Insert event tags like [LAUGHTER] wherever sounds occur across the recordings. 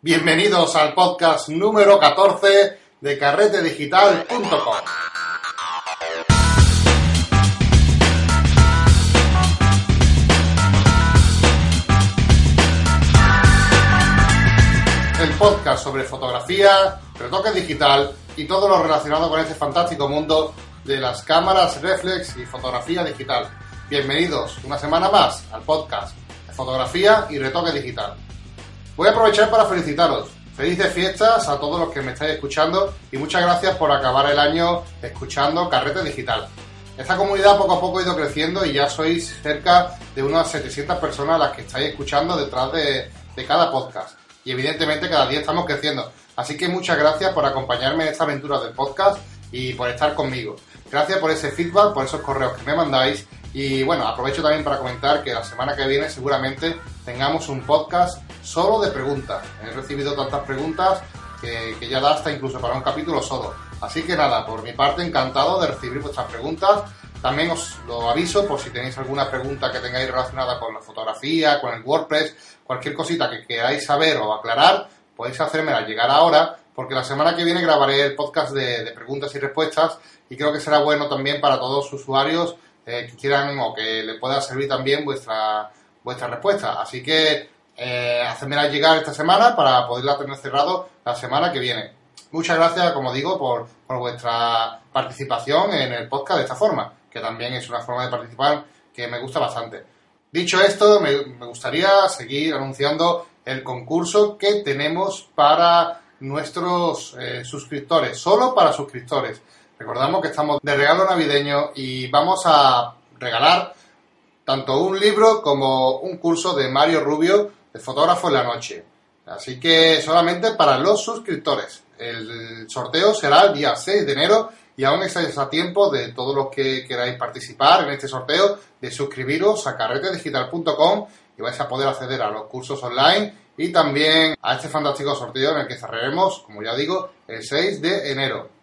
Bienvenidos al podcast número 14 de carretedigital.com. El podcast sobre fotografía, retoque digital y todo lo relacionado con este fantástico mundo de las cámaras reflex y fotografía digital. Bienvenidos una semana más al podcast de fotografía y retoque digital. Voy a aprovechar para felicitaros. Felices fiestas a todos los que me estáis escuchando y muchas gracias por acabar el año escuchando Carrete Digital. Esta comunidad poco a poco ha ido creciendo y ya sois cerca de unas 700 personas las que estáis escuchando detrás de, de cada podcast. Y evidentemente cada día estamos creciendo. Así que muchas gracias por acompañarme en esta aventura del podcast y por estar conmigo. Gracias por ese feedback, por esos correos que me mandáis. Y bueno, aprovecho también para comentar que la semana que viene seguramente tengamos un podcast solo de preguntas. He recibido tantas preguntas que, ya da hasta incluso para un capítulo solo. Así que nada, por mi parte encantado de recibir vuestras preguntas. También os lo aviso por si tenéis alguna pregunta que tengáis relacionada con la fotografía, con el WordPress, cualquier cosita que queráis saber o aclarar, podéis hacérmela llegar ahora, porque la semana que viene grabaré el podcast de, de preguntas y respuestas y creo que será bueno también para todos los usuarios eh, que quieran o que le pueda servir también vuestra, vuestra respuesta. Así que eh, hacérmela llegar esta semana para poderla tener cerrado la semana que viene. Muchas gracias, como digo, por, por vuestra participación en el podcast de esta forma, que también es una forma de participar que me gusta bastante. Dicho esto, me, gustaría seguir anunciando el concurso que tenemos para nuestros eh, suscriptores, solo para suscriptores. Recordamos que estamos de regalo navideño y vamos a regalar tanto un libro como un curso de Mario Rubio, de fotógrafo en la noche. Así que solamente para los suscriptores. El sorteo será el día 6 de enero y aún estáis a tiempo de todos los que queráis participar en este sorteo de suscribiros a carretedigital.com y vais a poder acceder a los cursos online y también a este fantástico sorteo en el que cerraremos, como ya digo, el 6 de enero.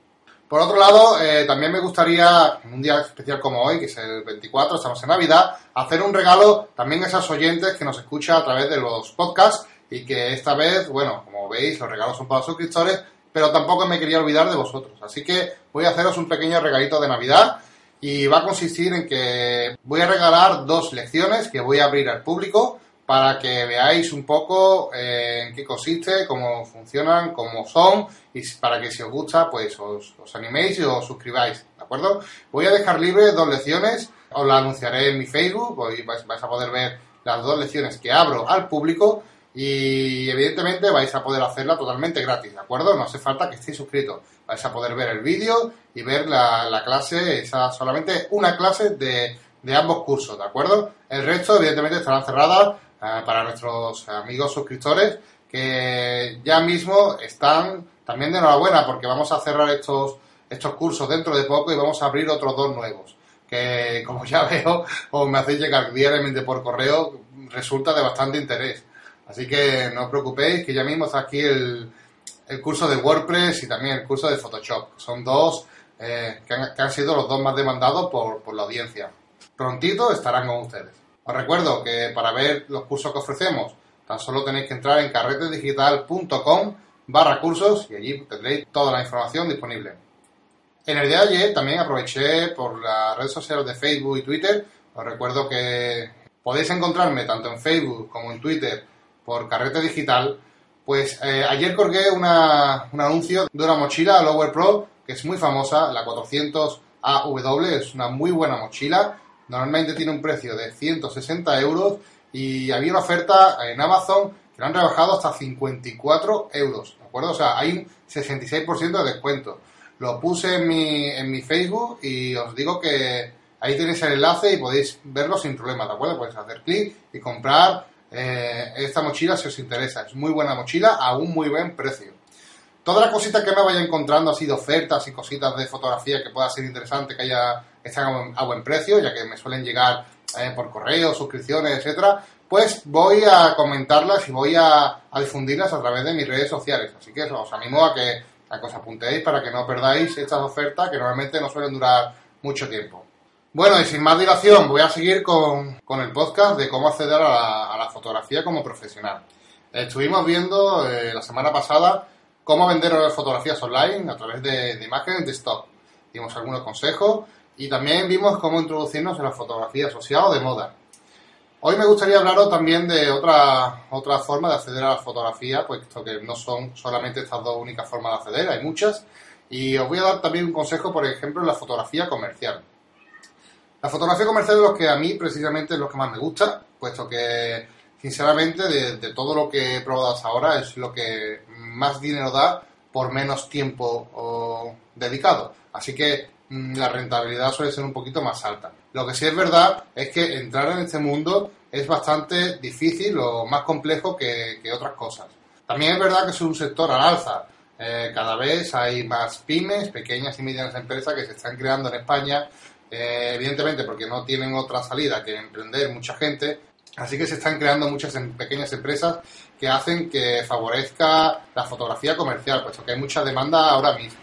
Por otro lado, eh, también me gustaría, en un día especial como hoy, que es el 24, estamos en Navidad, hacer un regalo también a esos oyentes que nos escuchan a través de los podcasts y que esta vez, bueno, como veis, los regalos son para los suscriptores, pero tampoco me quería olvidar de vosotros. Así que voy a haceros un pequeño regalito de Navidad y va a consistir en que voy a regalar dos lecciones que voy a abrir al público para que veáis un poco eh, en qué consiste, cómo funcionan, cómo son y para que si os gusta pues os, animéis y os suscribáis, ¿de acuerdo? Voy a dejar libre dos lecciones, os las anunciaré en mi Facebook, hoy vais, vais a poder ver las dos lecciones que abro al público y evidentemente vais a poder hacerla totalmente gratis, ¿de acuerdo? No hace falta que estéis suscritos, vais a poder ver el vídeo y ver la, la clase, esa solamente una clase de, de ambos cursos, ¿de acuerdo? El resto evidentemente estarán cerradas para nuestros amigos suscriptores que ya mismo están también de enhorabuena porque vamos a cerrar estos, estos cursos dentro de poco y vamos a abrir otros dos nuevos que como ya [LAUGHS] veo o me hacéis llegar diariamente por correo resulta de bastante interés. Así que no os preocupéis que ya mismo está aquí el, el curso de WordPress y también el curso de Photoshop. Son dos eh, que, han, que, han, sido los dos más demandados por, por la audiencia. Prontito estarán con ustedes os recuerdo que para ver los cursos que ofrecemos, tan solo tenéis que entrar en carretedigital.com barra cursos y allí tendréis toda la información disponible. En el día de ayer también aproveché por las redes sociales de Facebook y Twitter. Os recuerdo que podéis encontrarme tanto en Facebook como en Twitter por Carrete Digital. Pues eh, ayer colgué un anuncio de una mochila Lower Pro que es muy famosa, la 400 AW, es una muy buena mochila Normalmente tiene un precio de 160 euros y había una oferta en Amazon que la han rebajado hasta 54 euros, ¿de acuerdo? O sea, hay un 66% de descuento. Lo puse en mi, en mi Facebook y os digo que ahí tenéis el enlace y podéis verlo sin problema, ¿de acuerdo? Podéis hacer clic y comprar eh, esta mochila si os interesa. Es muy buena mochila a un muy buen precio. Todas las cositas que me vaya encontrando, así de ofertas y cositas de fotografía que pueda ser interesante, que haya están a buen precio, ya que me suelen llegar eh, por correo, suscripciones, etcétera, pues voy a comentarlas y voy a, difundirlas a través de mis redes sociales. Así que os animo a que, a os apuntéis para que no perdáis estas ofertas que normalmente no suelen durar mucho tiempo. Bueno, y sin más dilación, voy a seguir con, con el podcast de cómo acceder a la, a la fotografía como profesional. Estuvimos viendo eh, la semana pasada cómo vender fotografías online a través de, de imágenes de stock. Dimos algunos consejos y también vimos cómo introducirnos en la fotografía social o de moda. Hoy me gustaría hablaros también de otra, otra forma de acceder a la fotografía, puesto que no son solamente estas dos únicas formas de acceder, hay muchas. Y os voy a dar también un consejo, por ejemplo, en la fotografía comercial. La fotografía comercial es lo que a mí precisamente es lo que más me gusta, puesto que sinceramente de, todo lo que he probado hasta ahora es lo que más dinero da por menos tiempo dedicado. Así que mm, la rentabilidad suele ser un poquito más alta. Lo que sí es verdad es que entrar en este mundo es bastante difícil o más complejo que, otras cosas. También es verdad que es un sector al alza. Eh, cada vez hay más pymes, pequeñas y medianas empresas que se están creando en España eh, evidentemente porque no tienen otra salida que emprender mucha gente, así que se están creando muchas em, pequeñas empresas que hacen que favorezca la fotografía comercial, puesto que hay mucha demanda ahora mismo.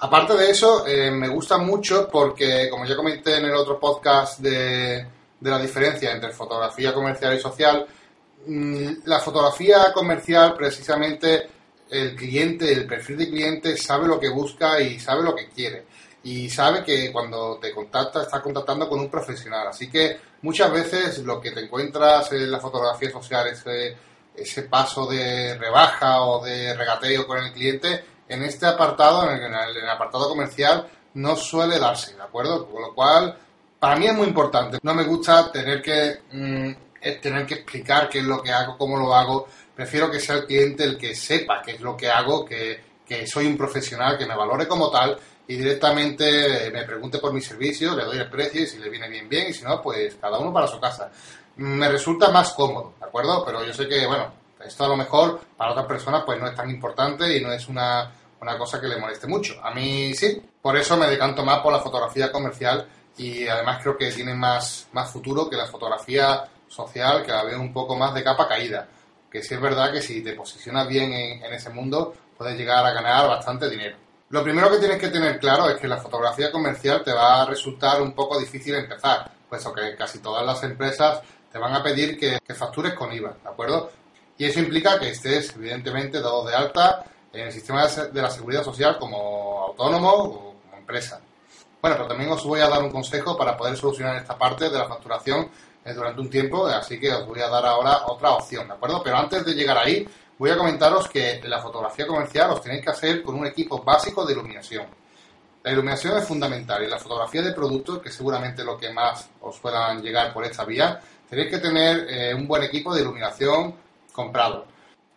Aparte de eso, eh, me gusta mucho porque, como ya comenté en el otro podcast de, de la diferencia entre fotografía comercial y social, mm, la fotografía comercial precisamente el cliente, el perfil de cliente sabe lo que busca y sabe lo que quiere y sabe que cuando te contacta está contactando con un profesional. Así que muchas veces lo que te encuentras en la fotografía social, ese, ese paso de rebaja o de regateo con el cliente, en este apartado, en el, apartado comercial, no suele darse, ¿de acuerdo? Con lo cual, para mí es muy importante. No me gusta tener que, mm, tener que explicar qué es lo que hago, cómo lo hago. Prefiero que sea el cliente el que sepa qué es lo que hago, que, que soy un profesional, que me valore como tal y directamente me pregunte por mi servicio, le doy el precio y si le viene bien, bien, y si no, pues cada uno para su casa. Me resulta más cómodo, ¿de acuerdo? Pero yo sé que, bueno, esto a lo mejor para otras personas pues no es tan importante y no es una, una cosa que le moleste mucho. A mí sí, por eso me decanto más por la fotografía comercial y además creo que tiene más, más futuro que la fotografía social, que la veo un poco más de capa caída. Que sí es verdad que si te posicionas bien en, en ese mundo, puedes llegar a ganar bastante dinero. Lo primero que tienes que tener claro es que la fotografía comercial te va a resultar un poco difícil empezar, puesto que casi todas las empresas te van a pedir que, factures con IVA, ¿de acuerdo? Y eso implica que estés, evidentemente, dado de alta en el sistema de la seguridad social como autónomo o como empresa. Bueno, pero también os voy a dar un consejo para poder solucionar esta parte de la facturación eh, durante un tiempo, así que os voy a dar ahora otra opción, ¿de acuerdo? Pero antes de llegar ahí, voy a comentaros que la fotografía comercial os tenéis que hacer con un equipo básico de iluminación. La iluminación es fundamental y la fotografía de productos, que seguramente lo que más os puedan llegar por esta vía, tenéis que tener eh, un buen equipo de iluminación comprado.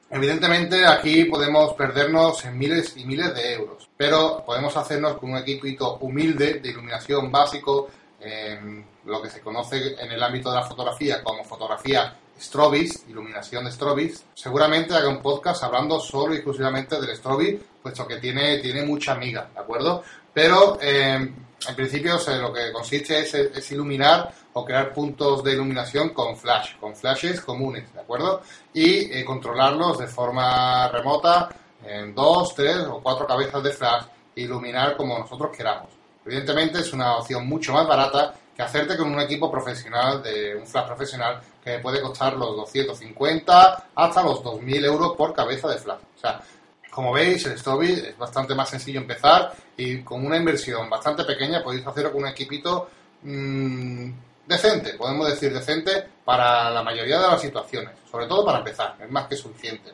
Evidentemente aquí podemos perdernos en miles y miles de euros, pero podemos hacernos con un equipito humilde de iluminación básico, en lo que se conoce en el ámbito de la fotografía como fotografía Strobis, iluminación de Strobis. Seguramente haga un podcast hablando solo y exclusivamente del Strobis, puesto que tiene, tiene mucha amiga, ¿de acuerdo? Pero eh, en principio lo que consiste es, iluminar o crear puntos de iluminación con flash, con flashes comunes, ¿de acuerdo? Y eh, controlarlos de forma remota en dos, tres o cuatro cabezas de flash iluminar como nosotros queramos. Evidentemente es una opción mucho más barata que hacerte con un equipo profesional, de un flash profesional, que puede costar los 250 hasta los 2.000 euros por cabeza de flash. O sea, como veis, el Strobi es bastante más sencillo empezar y con una inversión bastante pequeña podéis hacerlo con un equipito mmm, decente, podemos decir decente, para la mayoría de las situaciones, sobre todo para empezar, es más que suficiente.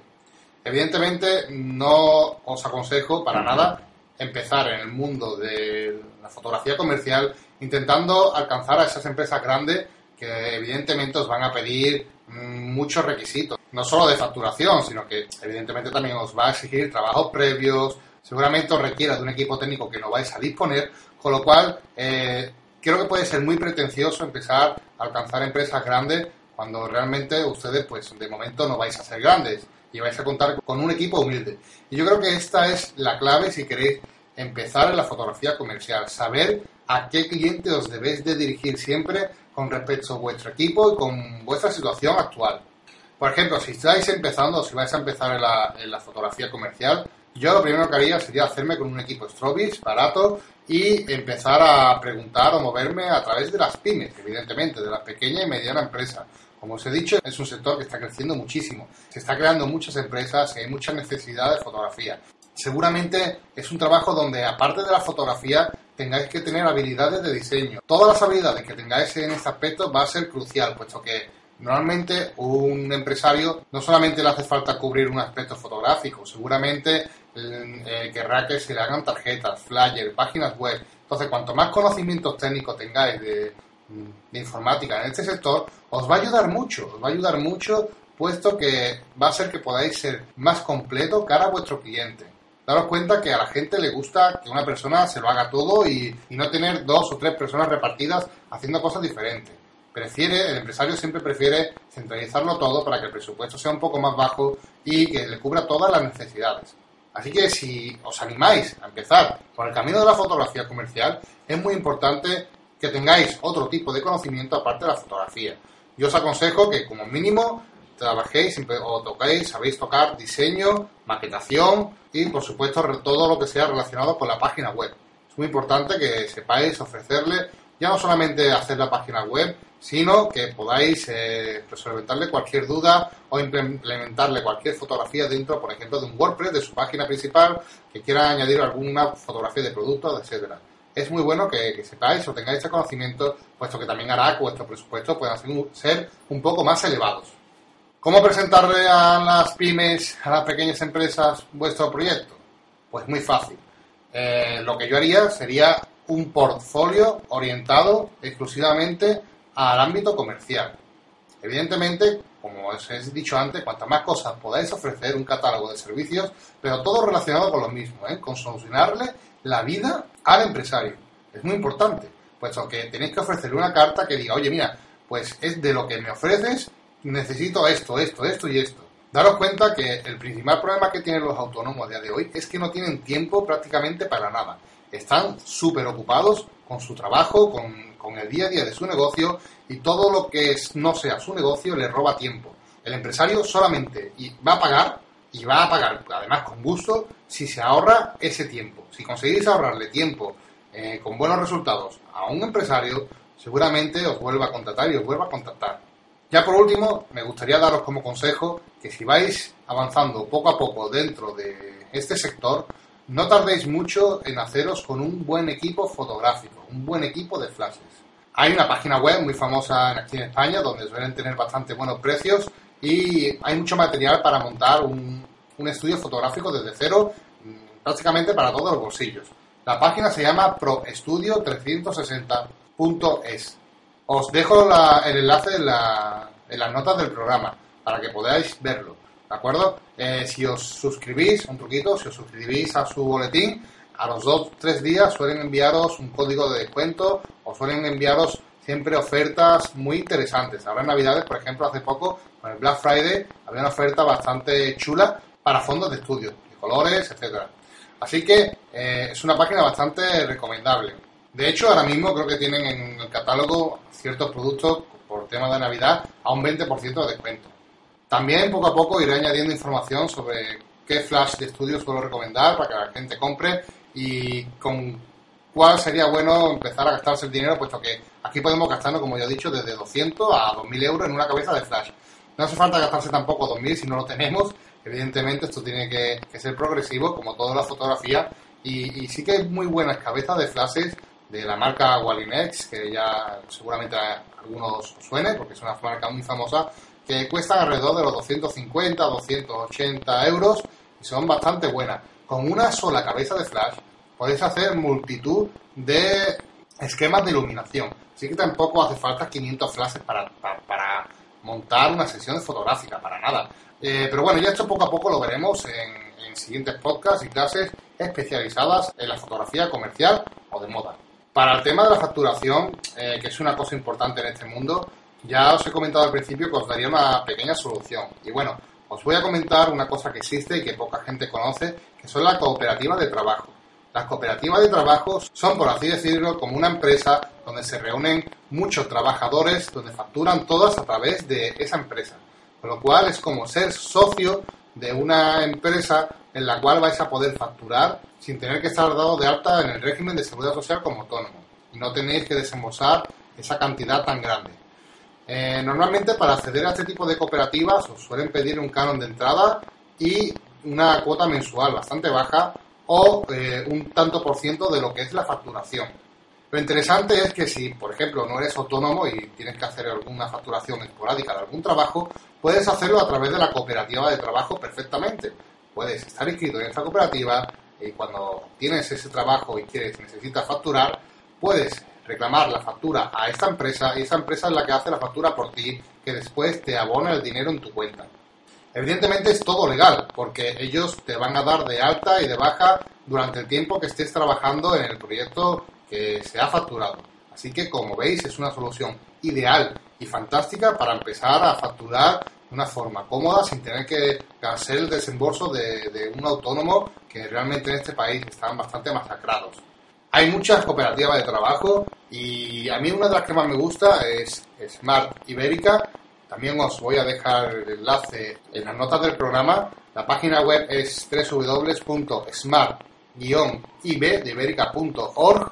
Evidentemente, no os aconsejo para nada empezar en el mundo de la fotografía comercial intentando alcanzar a esas empresas grandes que evidentemente os van a pedir muchos requisitos, no solo de facturación, sino que evidentemente también os va a exigir trabajos previos, seguramente os requiera de un equipo técnico que no vais a disponer, con lo cual eh, creo que puede ser muy pretencioso empezar a alcanzar empresas grandes cuando realmente ustedes pues de momento no vais a ser grandes y vais a contar con un equipo humilde. Y yo creo que esta es la clave si queréis empezar en la fotografía comercial, saber a qué cliente os debéis de dirigir siempre con respecto a vuestro equipo y con vuestra situación actual. Por ejemplo, si estáis empezando si vais a empezar en la, fotografía comercial, yo lo primero que haría sería hacerme con un equipo Strobis barato y empezar a preguntar o moverme a través de las pymes, evidentemente, de la pequeña y mediana empresa. Como os he dicho, es un sector que está creciendo muchísimo. Se está creando muchas empresas hay mucha necesidad de fotografía. Seguramente es un trabajo donde, aparte de la fotografía, tengáis que tener habilidades de diseño. Todas las habilidades que tengáis en este aspecto va a ser crucial, puesto que normalmente un empresario no solamente le hace falta cubrir un aspecto fotográfico, seguramente eh, querrá que se le hagan tarjetas, flyers, páginas web. Entonces, cuanto más conocimientos técnicos tengáis de, de informática en este sector, os va a ayudar mucho, os va a ayudar mucho, puesto que va a ser que podáis ser más completo cara a vuestro cliente. Daros cuenta que a la gente le gusta que una persona se lo haga todo y, y no tener dos o tres personas repartidas haciendo cosas diferentes. Prefiere, el empresario siempre prefiere centralizarlo todo para que el presupuesto sea un poco más bajo y que le cubra todas las necesidades. Así que si os animáis a empezar por el camino de la fotografía comercial, es muy importante que tengáis otro tipo de conocimiento aparte de la fotografía. Yo os aconsejo que como mínimo trabajéis o toquéis, sabéis tocar diseño, maquetación y por supuesto todo lo que sea relacionado con la página web. Es muy importante que sepáis ofrecerle ya no solamente hacer la página web, sino que podáis eh, solventarle cualquier duda o implementarle cualquier fotografía dentro, por ejemplo, de un WordPress, de su página principal, que quiera añadir alguna fotografía de producto, etcétera es muy bueno que, sepáis o tengáis este conocimiento, puesto que también hará que vuestros presupuestos puedan ser un poco más elevados. ¿Cómo presentarle a las pymes, a las pequeñas empresas, vuestro proyecto? Pues muy fácil. Eh, lo que yo haría sería un portfolio orientado exclusivamente al ámbito comercial. Evidentemente, como os he dicho antes, cuantas más cosas podáis ofrecer, un catálogo de servicios, pero todo relacionado con lo mismo, ¿eh? con solucionarle la vida al empresario. Es muy importante, puesto que tenéis que ofrecerle una carta que diga, oye, mira, pues es de lo que me ofreces, necesito esto, esto, esto y esto. Daros cuenta que el principal problema que tienen los autónomos a día de hoy es que no tienen tiempo prácticamente para nada. Están súper ocupados con su trabajo, con, con, el día a día de su negocio y todo lo que no sea su negocio le roba tiempo. El empresario solamente va a pagar y va a pagar, además con gusto, si se ahorra ese tiempo. Si conseguís ahorrarle tiempo eh, con buenos resultados a un empresario, seguramente os vuelva a contratar y os vuelva a contactar. Ya por último, me gustaría daros como consejo que si vais avanzando poco a poco dentro de este sector, no tardéis mucho en haceros con un buen equipo fotográfico, un buen equipo de flashes. Hay una página web muy famosa aquí en España donde suelen tener bastante buenos precios y hay mucho material para montar un, estudio fotográfico desde cero, mm, prácticamente para todos los bolsillos. La página se llama proestudio360.es. Os dejo el enlace en, las notas del programa para que podáis verlo. ¿De acuerdo? Eh, si os suscribís, un truquito, si os suscribís a su boletín, a los dos, tres días suelen enviaros un código de descuento o suelen enviaros siempre ofertas muy interesantes. Ahora en Navidades, por ejemplo, hace poco, con el Black Friday, había una oferta bastante chula para fondos de estudio, de colores, etcétera. Así que eh, es una página bastante recomendable. De hecho, ahora mismo creo que tienen en el catálogo ciertos productos por tema de Navidad a un 20% de descuento. También poco a poco iré añadiendo información sobre qué flash de estudio suelo recomendar para que la gente compre y con cuál sería bueno empezar a gastarse el dinero, puesto que aquí podemos gastarnos, como ya he dicho, desde 200 a 2.000 euros en una cabeza de flash. No hace falta gastarse tampoco 2.000 si no lo tenemos. Evidentemente esto tiene que, ser progresivo, como toda la fotografía. Y, sí que hay muy buenas cabezas de flashes de la marca Wallinex, que ya seguramente a algunos os suene, porque es una marca muy famosa, que cuestan alrededor de los 250, 280 euros y son bastante buenas. Con una sola cabeza de flash podéis hacer multitud de esquemas de iluminación. Así que tampoco hace falta 500 flashes para, para, montar una sesión fotográfica, para nada. Eh, pero bueno, ya esto poco a poco lo veremos en, siguientes podcasts y clases especializadas en la fotografía comercial o de moda. Para el tema de la facturación, eh, que es una cosa importante en este mundo, ya os he comentado al principio que os daría una pequeña solución. Y bueno, os voy a comentar una cosa que existe y que poca gente conoce, que son las cooperativas de trabajo. Las cooperativas de trabajo son, por así decirlo, como una empresa donde se reúnen muchos trabajadores, donde facturan todas a través de esa empresa. Con lo cual es como ser socio de una empresa en la cual vais a poder facturar sin tener que estar dado de alta en el régimen de seguridad social como autónomo y no tenéis que desembolsar esa cantidad tan grande. Eh, normalmente para acceder a este tipo de cooperativas os suelen pedir un canon de entrada y una cuota mensual bastante baja o eh, un tanto por ciento de lo que es la facturación. Lo interesante es que si, por ejemplo, no eres autónomo y tienes que hacer alguna facturación esporádica de algún trabajo, puedes hacerlo a través de la cooperativa de trabajo perfectamente. Puedes estar inscrito en esta cooperativa y cuando tienes ese trabajo y quieres, necesitas facturar, puedes reclamar la factura a esta empresa y esa empresa es la que hace la factura por ti, que después te abona el dinero en tu cuenta. Evidentemente es todo legal, porque ellos te van a dar de alta y de baja durante el tiempo que estés trabajando en el proyecto que se ha facturado. Así que, como veis, es una solución ideal y fantástica para empezar a facturar de una forma cómoda sin tener que hacer el desembolso de, de un autónomo que realmente en este país están bastante masacrados. Hay muchas cooperativas de trabajo y a mí una de las que más me gusta es Smart Ibérica. También os voy a dejar el enlace en las notas del programa. La página web es www.smart-ib.org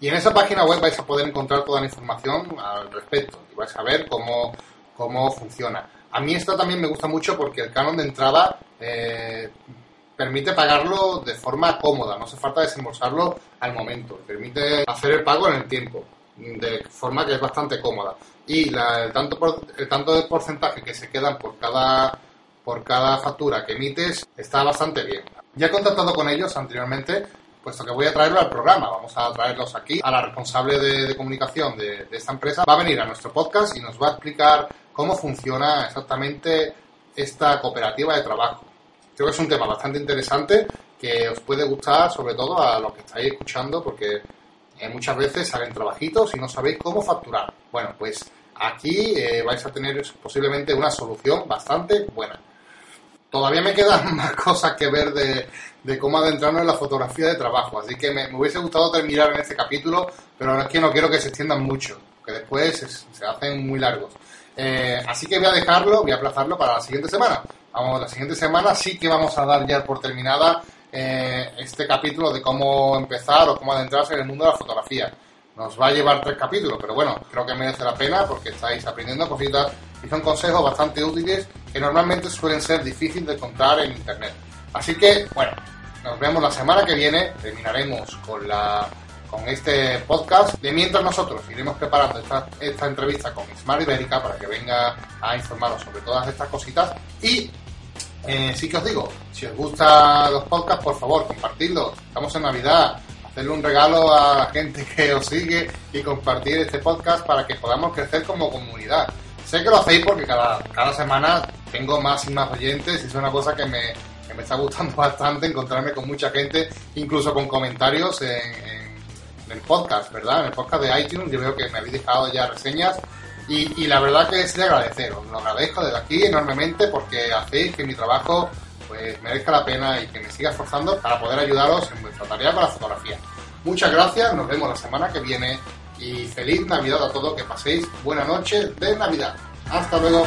y en esa página web vais a poder encontrar toda la información al respecto y vais a ver cómo, cómo funciona. A mí esto también me gusta mucho porque el canon de entrada eh, permite pagarlo de forma cómoda, no hace falta desembolsarlo al momento, permite hacer el pago en el tiempo, de forma que es bastante cómoda. Y el, tanto el tanto de porcentaje que se quedan por cada, por cada factura que emites está bastante bien. Ya he contactado con ellos anteriormente puesto que voy a traerlo al programa. Vamos a traerlos aquí. A la responsable de, comunicación de, esta empresa va a venir a nuestro podcast y nos va a explicar cómo funciona exactamente esta cooperativa de trabajo. Creo que es un tema bastante interesante que os puede gustar, sobre todo a los que estáis escuchando, porque eh, muchas veces salen trabajitos y no sabéis cómo facturar. Bueno, pues aquí eh, vais a tener posiblemente una solución bastante buena. Todavía me quedan [LAUGHS] más cosas que ver de, cómo adentrarnos en la fotografía de trabajo. Así que me, hubiese gustado terminar en este capítulo, pero es que no quiero que se extiendan mucho, que después se, hacen muy largos. Eh, así que voy a dejarlo, voy a aplazarlo para la siguiente semana. Vamos, la siguiente semana sí que vamos a dar ya por terminada eh, este capítulo de cómo empezar o cómo adentrarse en el mundo de la fotografía. Nos va a llevar tres capítulos, pero bueno, creo que merece la pena porque estáis aprendiendo cositas y son consejos bastante útiles que normalmente suelen ser difíciles de encontrar en Internet. Así que, bueno, nos vemos la semana que viene. Terminaremos con la con este podcast. De mientras nosotros iremos preparando esta, esta entrevista con Ismar Ibérica para que venga a informaros sobre todas estas cositas. Y eh, sí que os digo, si os gustan los podcasts, por favor, compartidlos. Estamos en Navidad. Hacerle un regalo a la gente que os sigue y compartir este podcast para que podamos crecer como comunidad. Sé que lo hacéis porque cada, cada semana tengo más y más oyentes y es una cosa que me, me está gustando [LAUGHS] bastante encontrarme con mucha gente, incluso con comentarios en, el podcast, ¿verdad? En el podcast de iTunes yo veo que me habéis dejado ya reseñas y, la verdad que es de agradecer, os lo agradezco desde aquí enormemente porque hacéis que mi trabajo pues merezca la pena y que me siga esforzando para poder ayudaros en vuestra tarea con la fotografía. Muchas gracias, nos vemos la semana que viene y feliz Navidad a todos, que paséis buena noche de Navidad. Hasta luego.